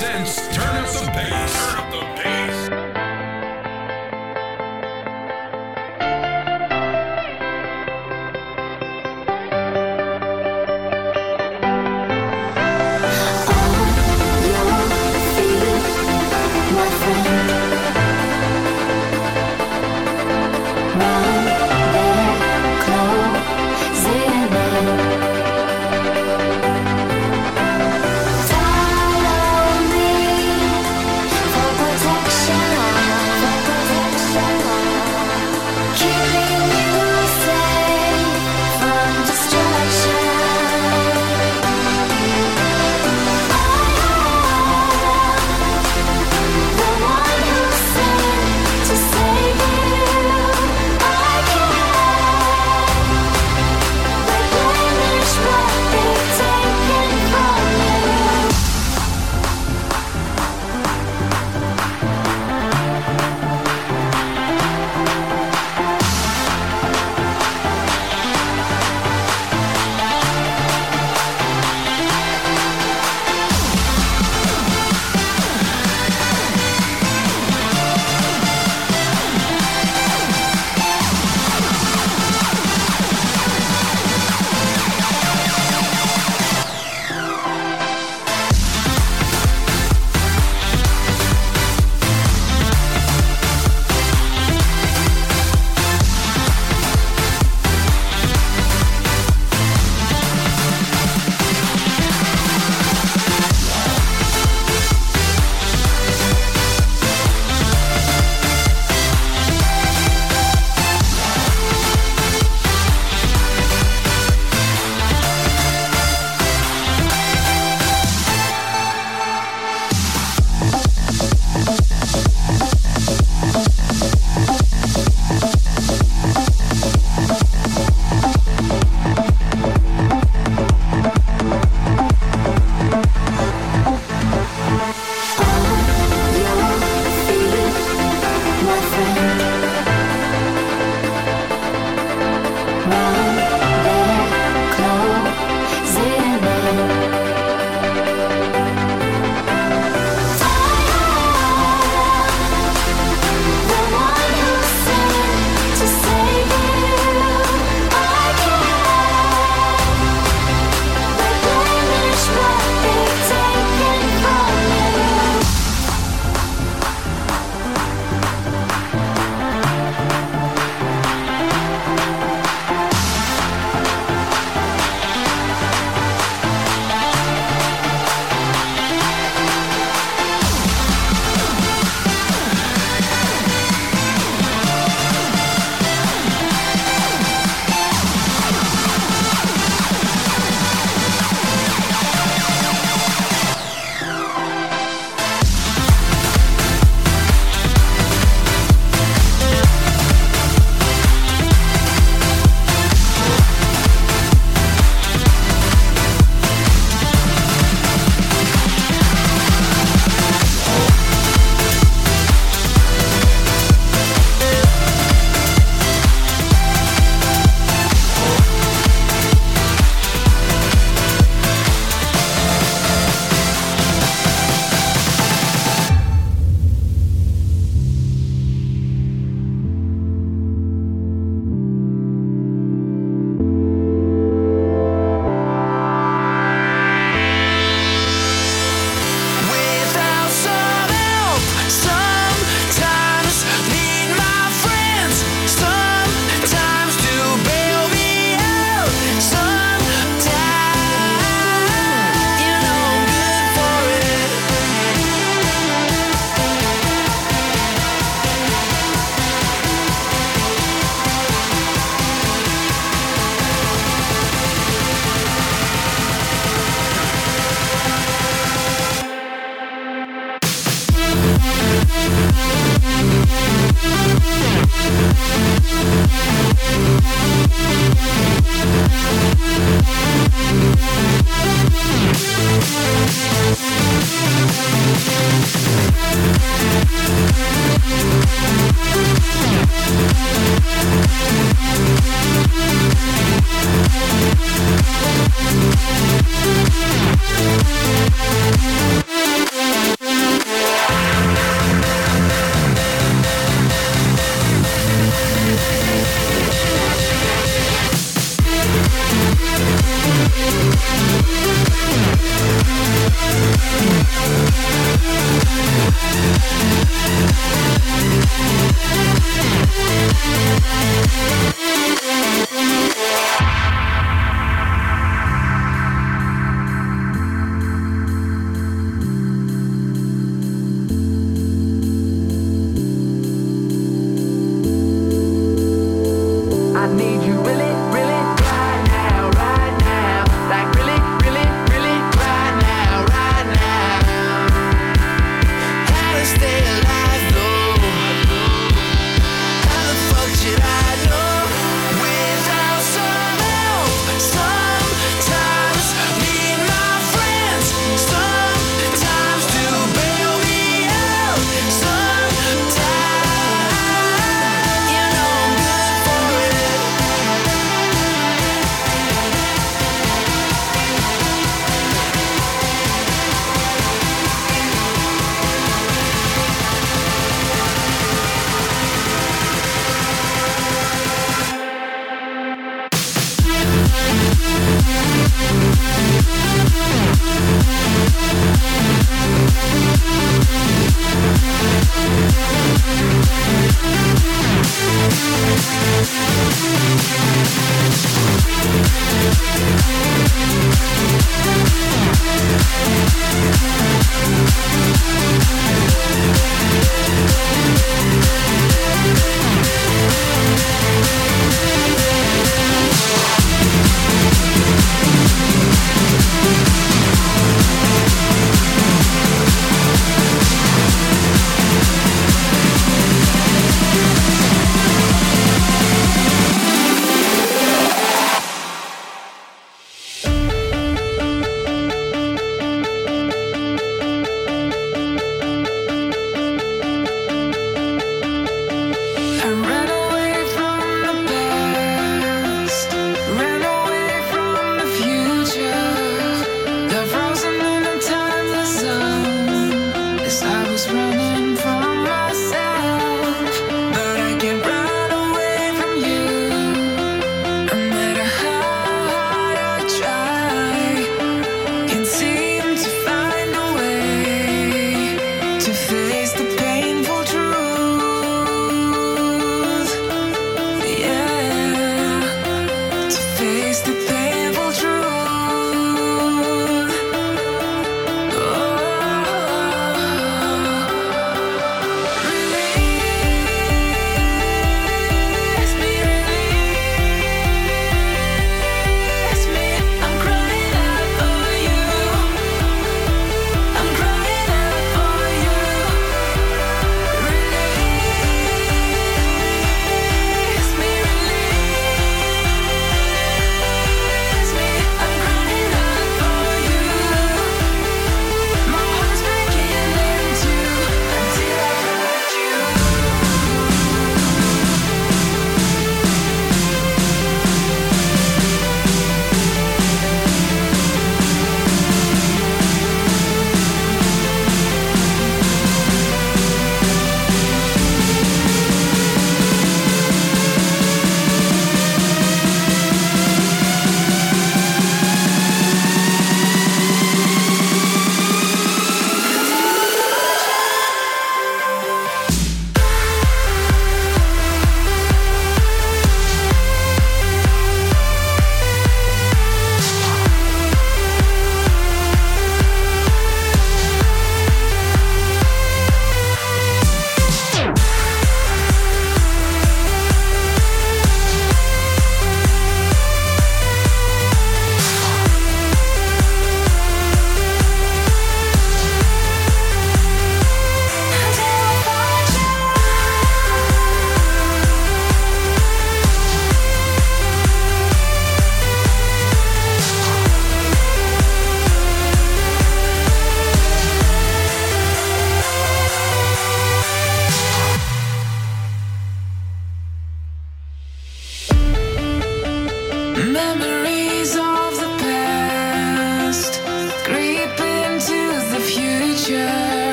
presents Turn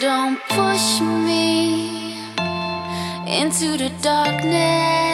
Don't push me into the darkness.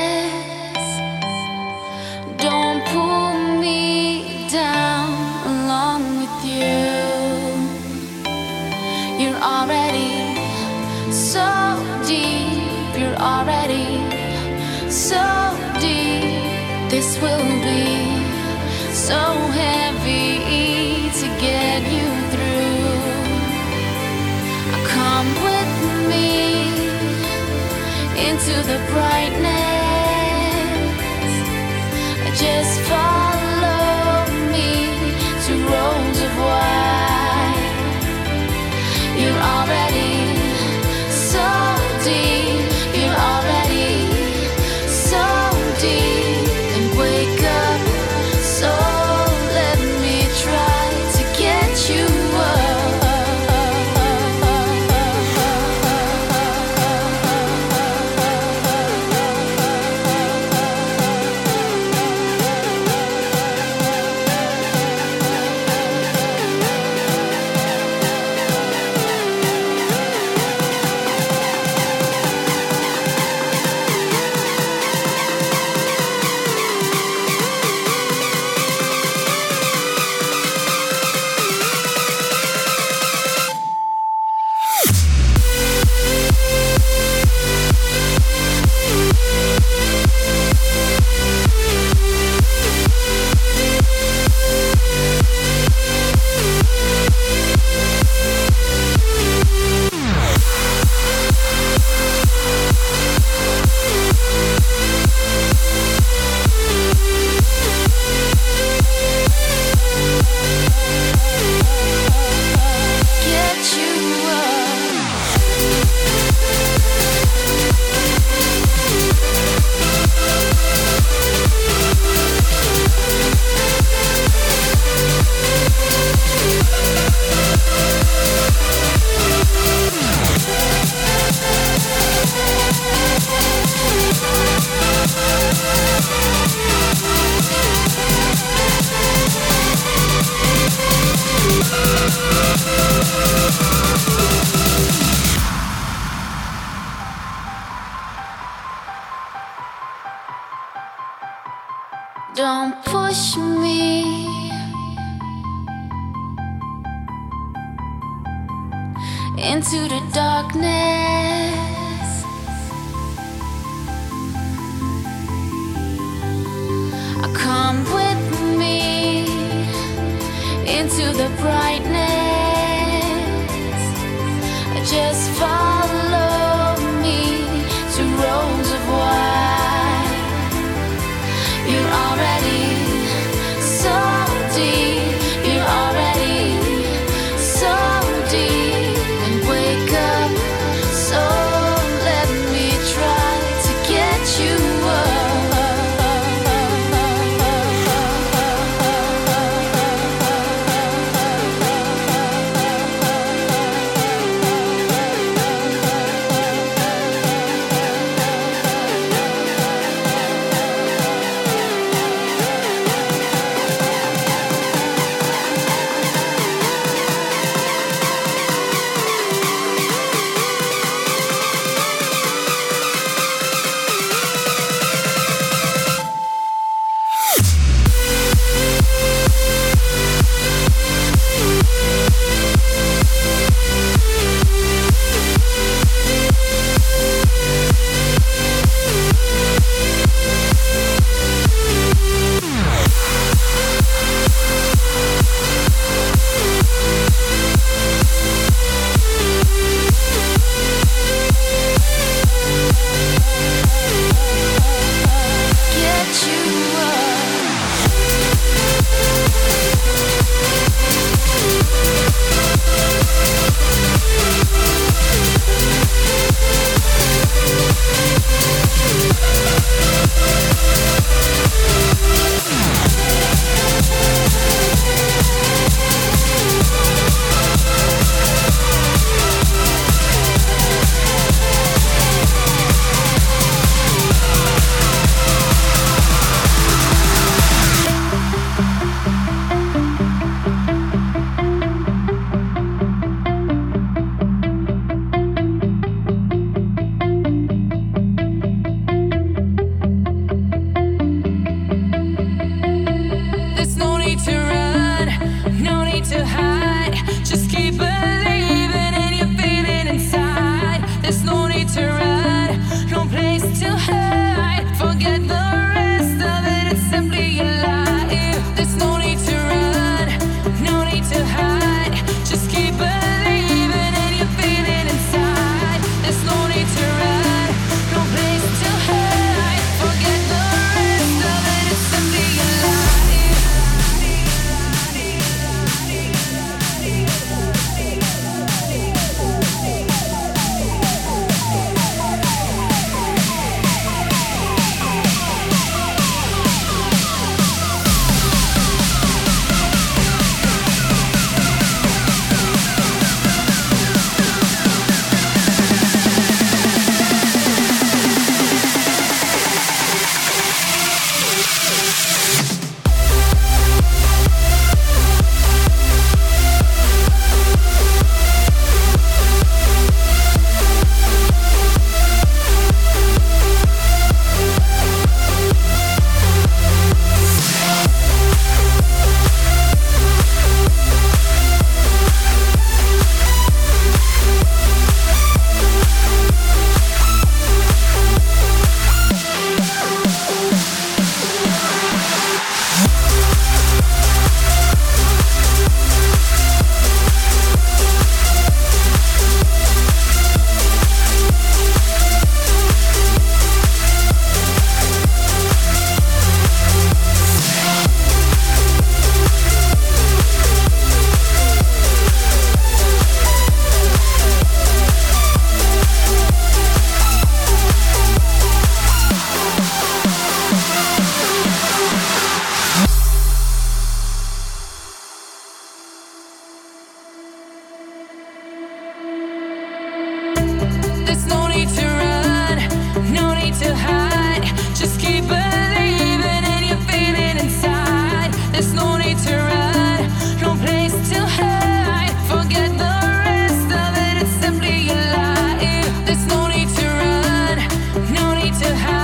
to the brightness. I just fall. to have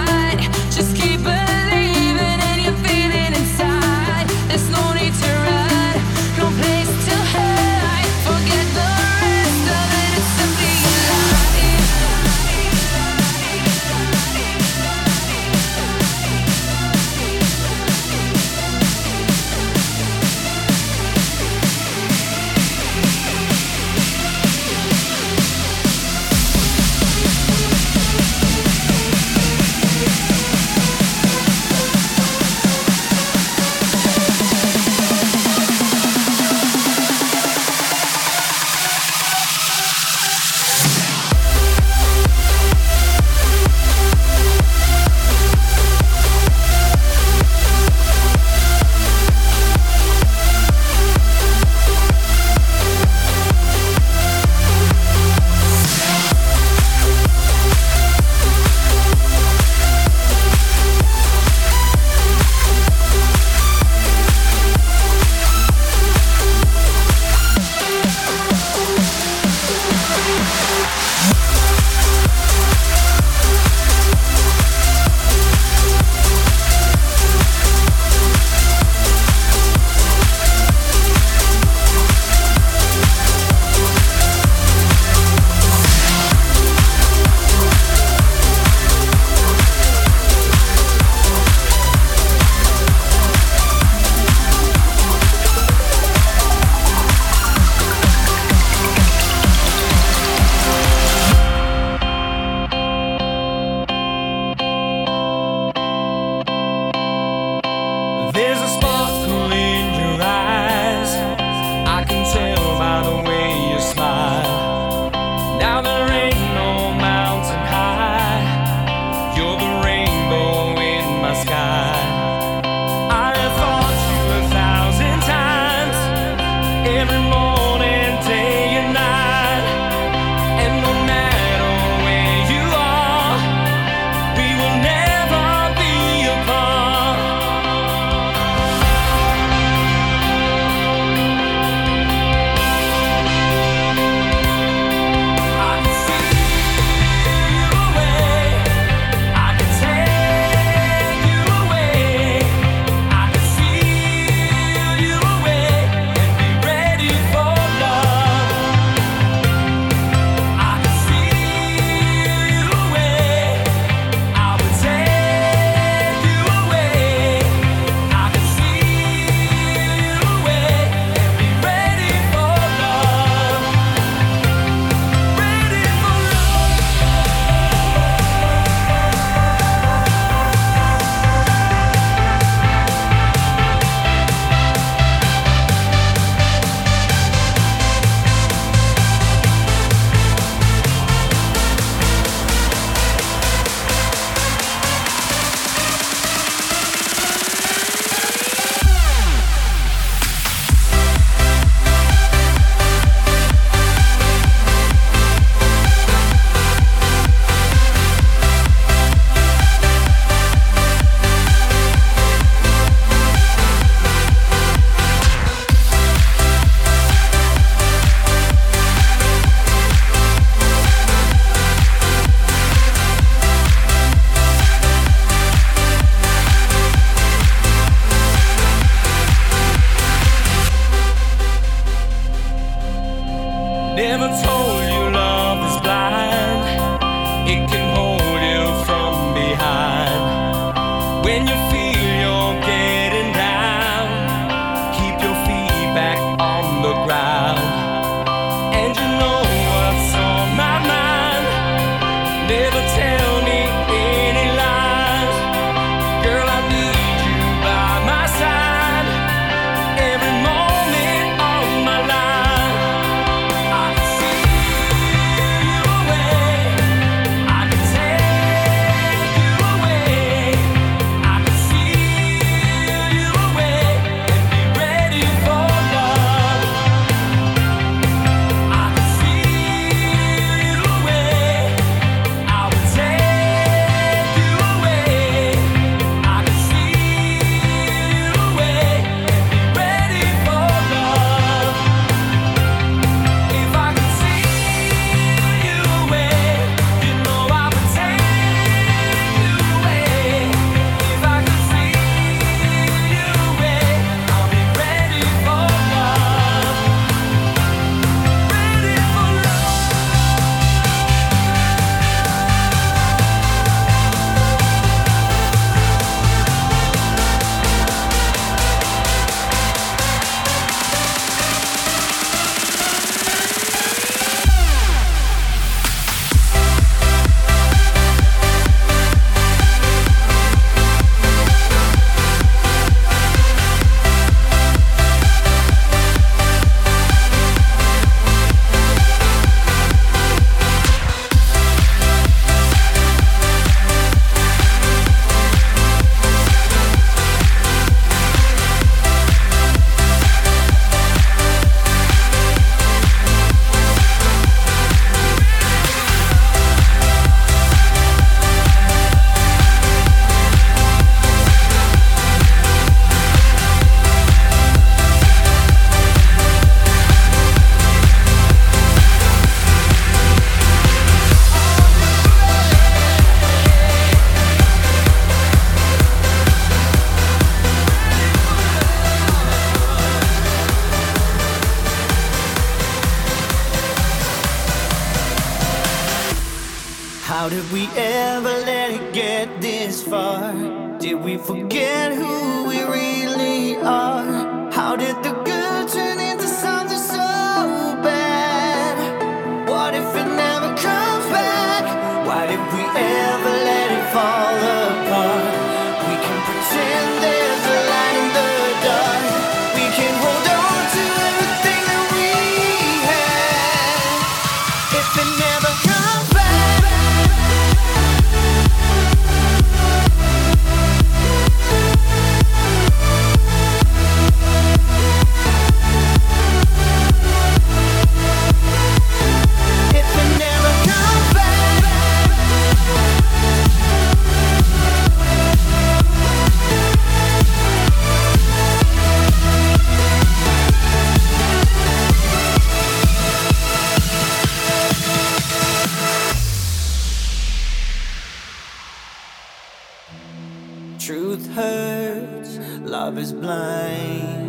mine.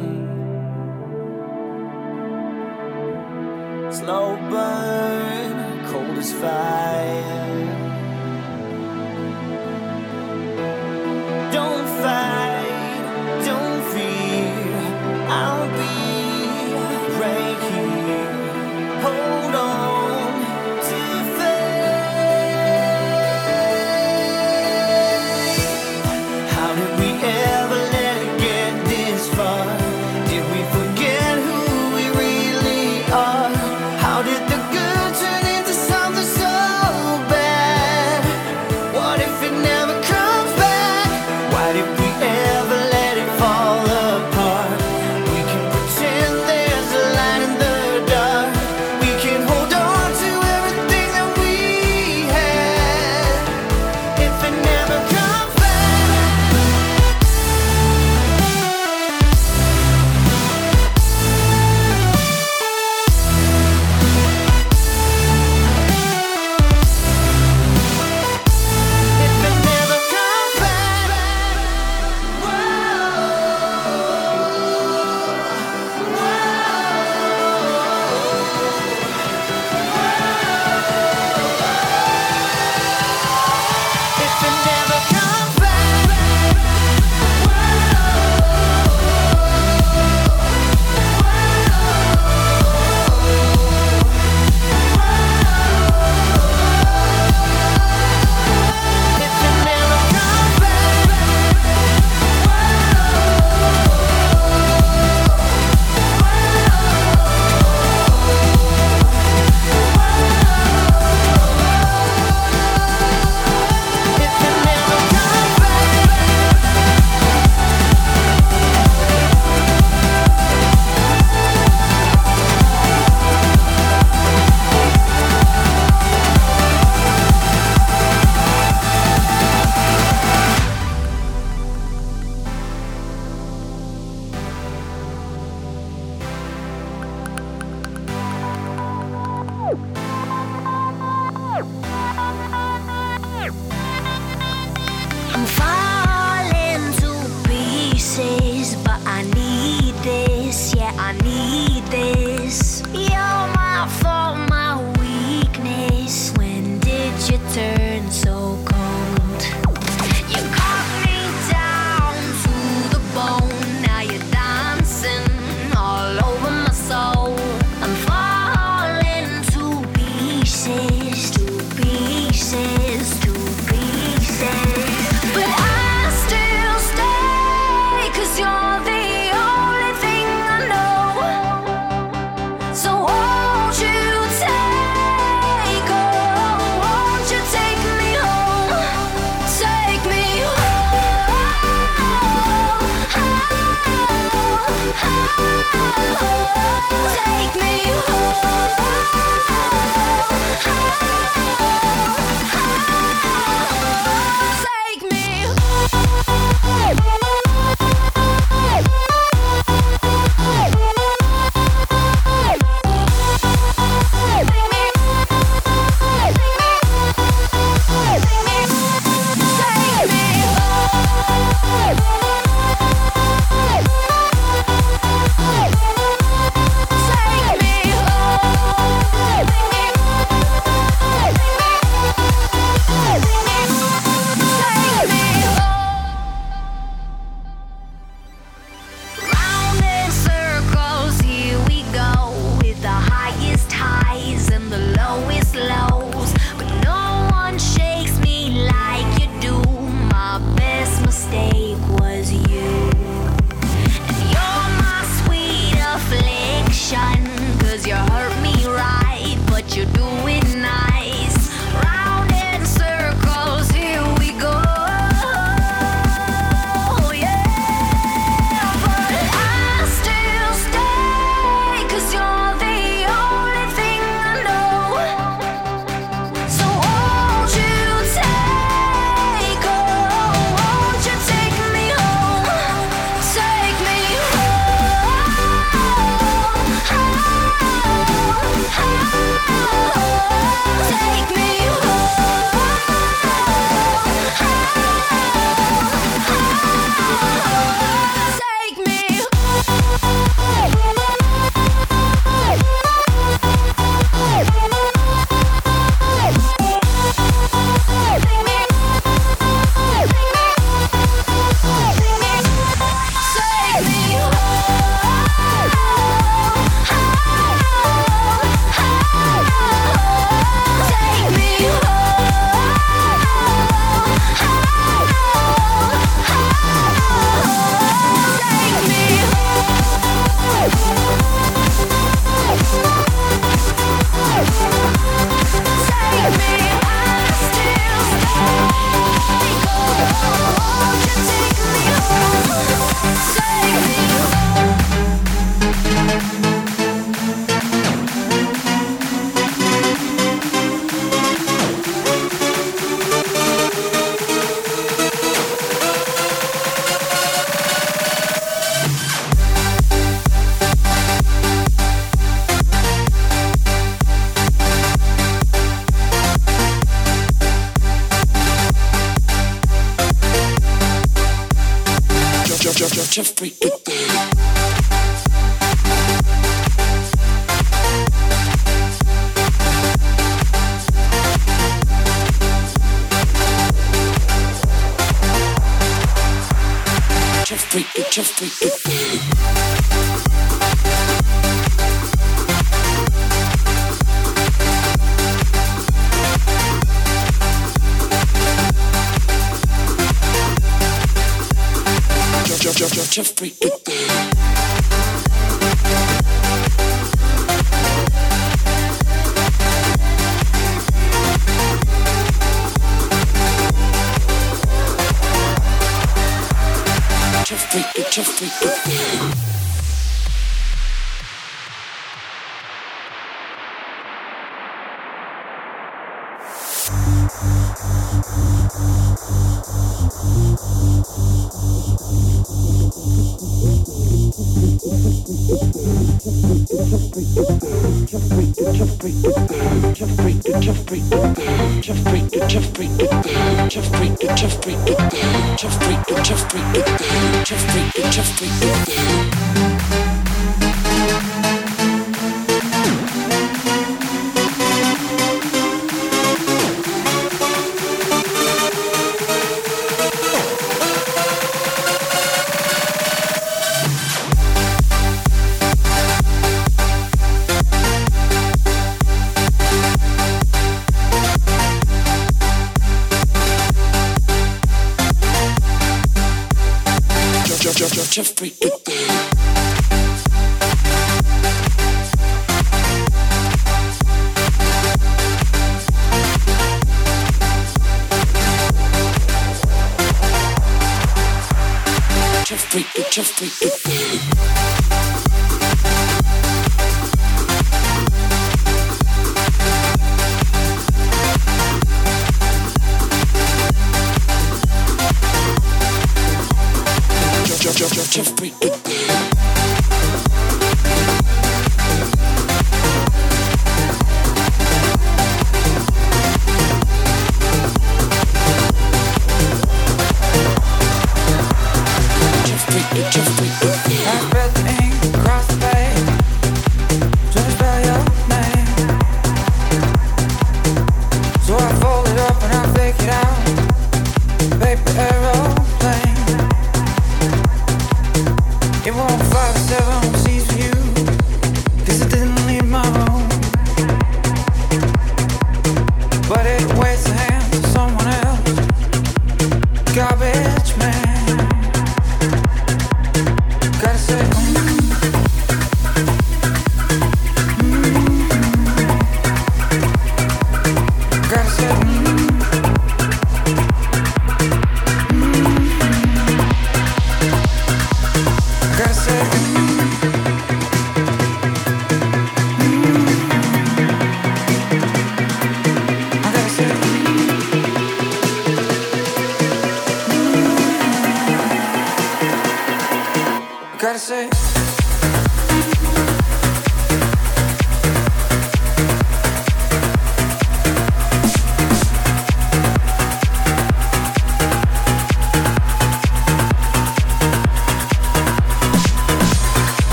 Slow burn, cold as fire.